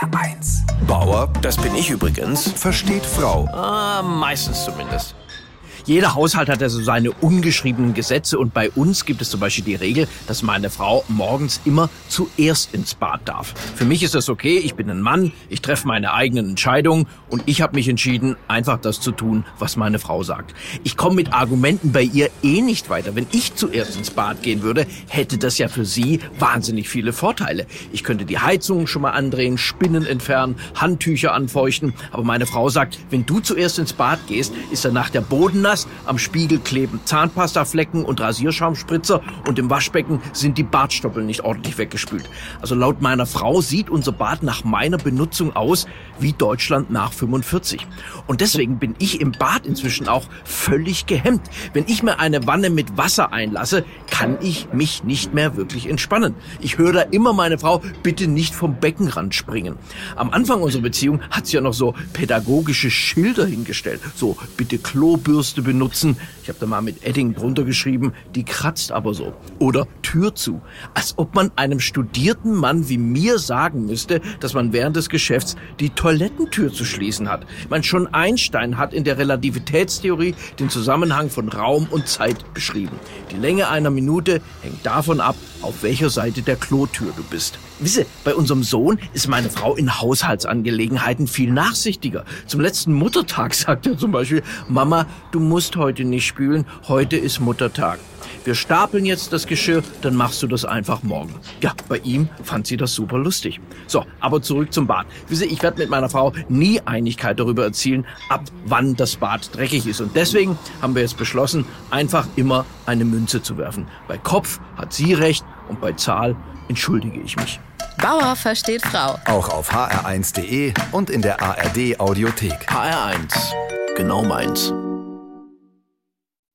HR1. Bauer, das bin ich übrigens. Versteht Frau. Ah, meistens zumindest. Jeder Haushalt hat also seine ungeschriebenen Gesetze und bei uns gibt es zum Beispiel die Regel, dass meine Frau morgens immer zuerst ins Bad darf. Für mich ist das okay, ich bin ein Mann, ich treffe meine eigenen Entscheidungen und ich habe mich entschieden, einfach das zu tun, was meine Frau sagt. Ich komme mit Argumenten bei ihr eh nicht weiter. Wenn ich zuerst ins Bad gehen würde, hätte das ja für sie wahnsinnig viele Vorteile. Ich könnte die Heizung schon mal andrehen, Spinnen entfernen, Handtücher anfeuchten, aber meine Frau sagt, wenn du zuerst ins Bad gehst, ist danach der Boden nass, am Spiegel kleben Zahnpastaflecken und Rasierschaumspritzer und im Waschbecken sind die Bartstoppeln nicht ordentlich weggespült. Also laut meiner Frau sieht unser Bad nach meiner Benutzung aus wie Deutschland nach 45. Und deswegen bin ich im Bad inzwischen auch völlig gehemmt. Wenn ich mir eine Wanne mit Wasser einlasse, kann ich mich nicht mehr wirklich entspannen. Ich höre da immer meine Frau, bitte nicht vom Beckenrand springen. Am Anfang unserer Beziehung hat sie ja noch so pädagogische Schilder hingestellt. So, bitte Klobürste benutzen. Ich habe da mal mit Edding drunter geschrieben, die kratzt aber so. Oder Tür zu. Als ob man einem studierten Mann wie mir sagen müsste, dass man während des Geschäfts die Toilettentür zu schließen hat. Meine, schon Einstein hat in der Relativitätstheorie den Zusammenhang von Raum und Zeit beschrieben. Die Länge einer Minute hängt davon ab, auf welcher Seite der Klotür du bist. Wisse, bei unserem Sohn ist meine Frau in Haushaltsangelegenheiten viel nachsichtiger. Zum letzten Muttertag sagt er zum Beispiel, Mama, du musst heute nicht spülen, heute ist Muttertag. Wir stapeln jetzt das Geschirr, dann machst du das einfach morgen. Ja, bei ihm fand sie das super lustig. So, aber zurück zum Bad. Wisse, ich werde mit meiner Frau nie Einigkeit darüber erzielen, ab wann das Bad dreckig ist. Und deswegen haben wir jetzt beschlossen, einfach immer eine Münze zu werfen. Bei Kopf hat sie recht und bei Zahl entschuldige ich mich. Bauer versteht Frau. Auch auf hr1.de und in der ARD Audiothek. HR1. Genau meins.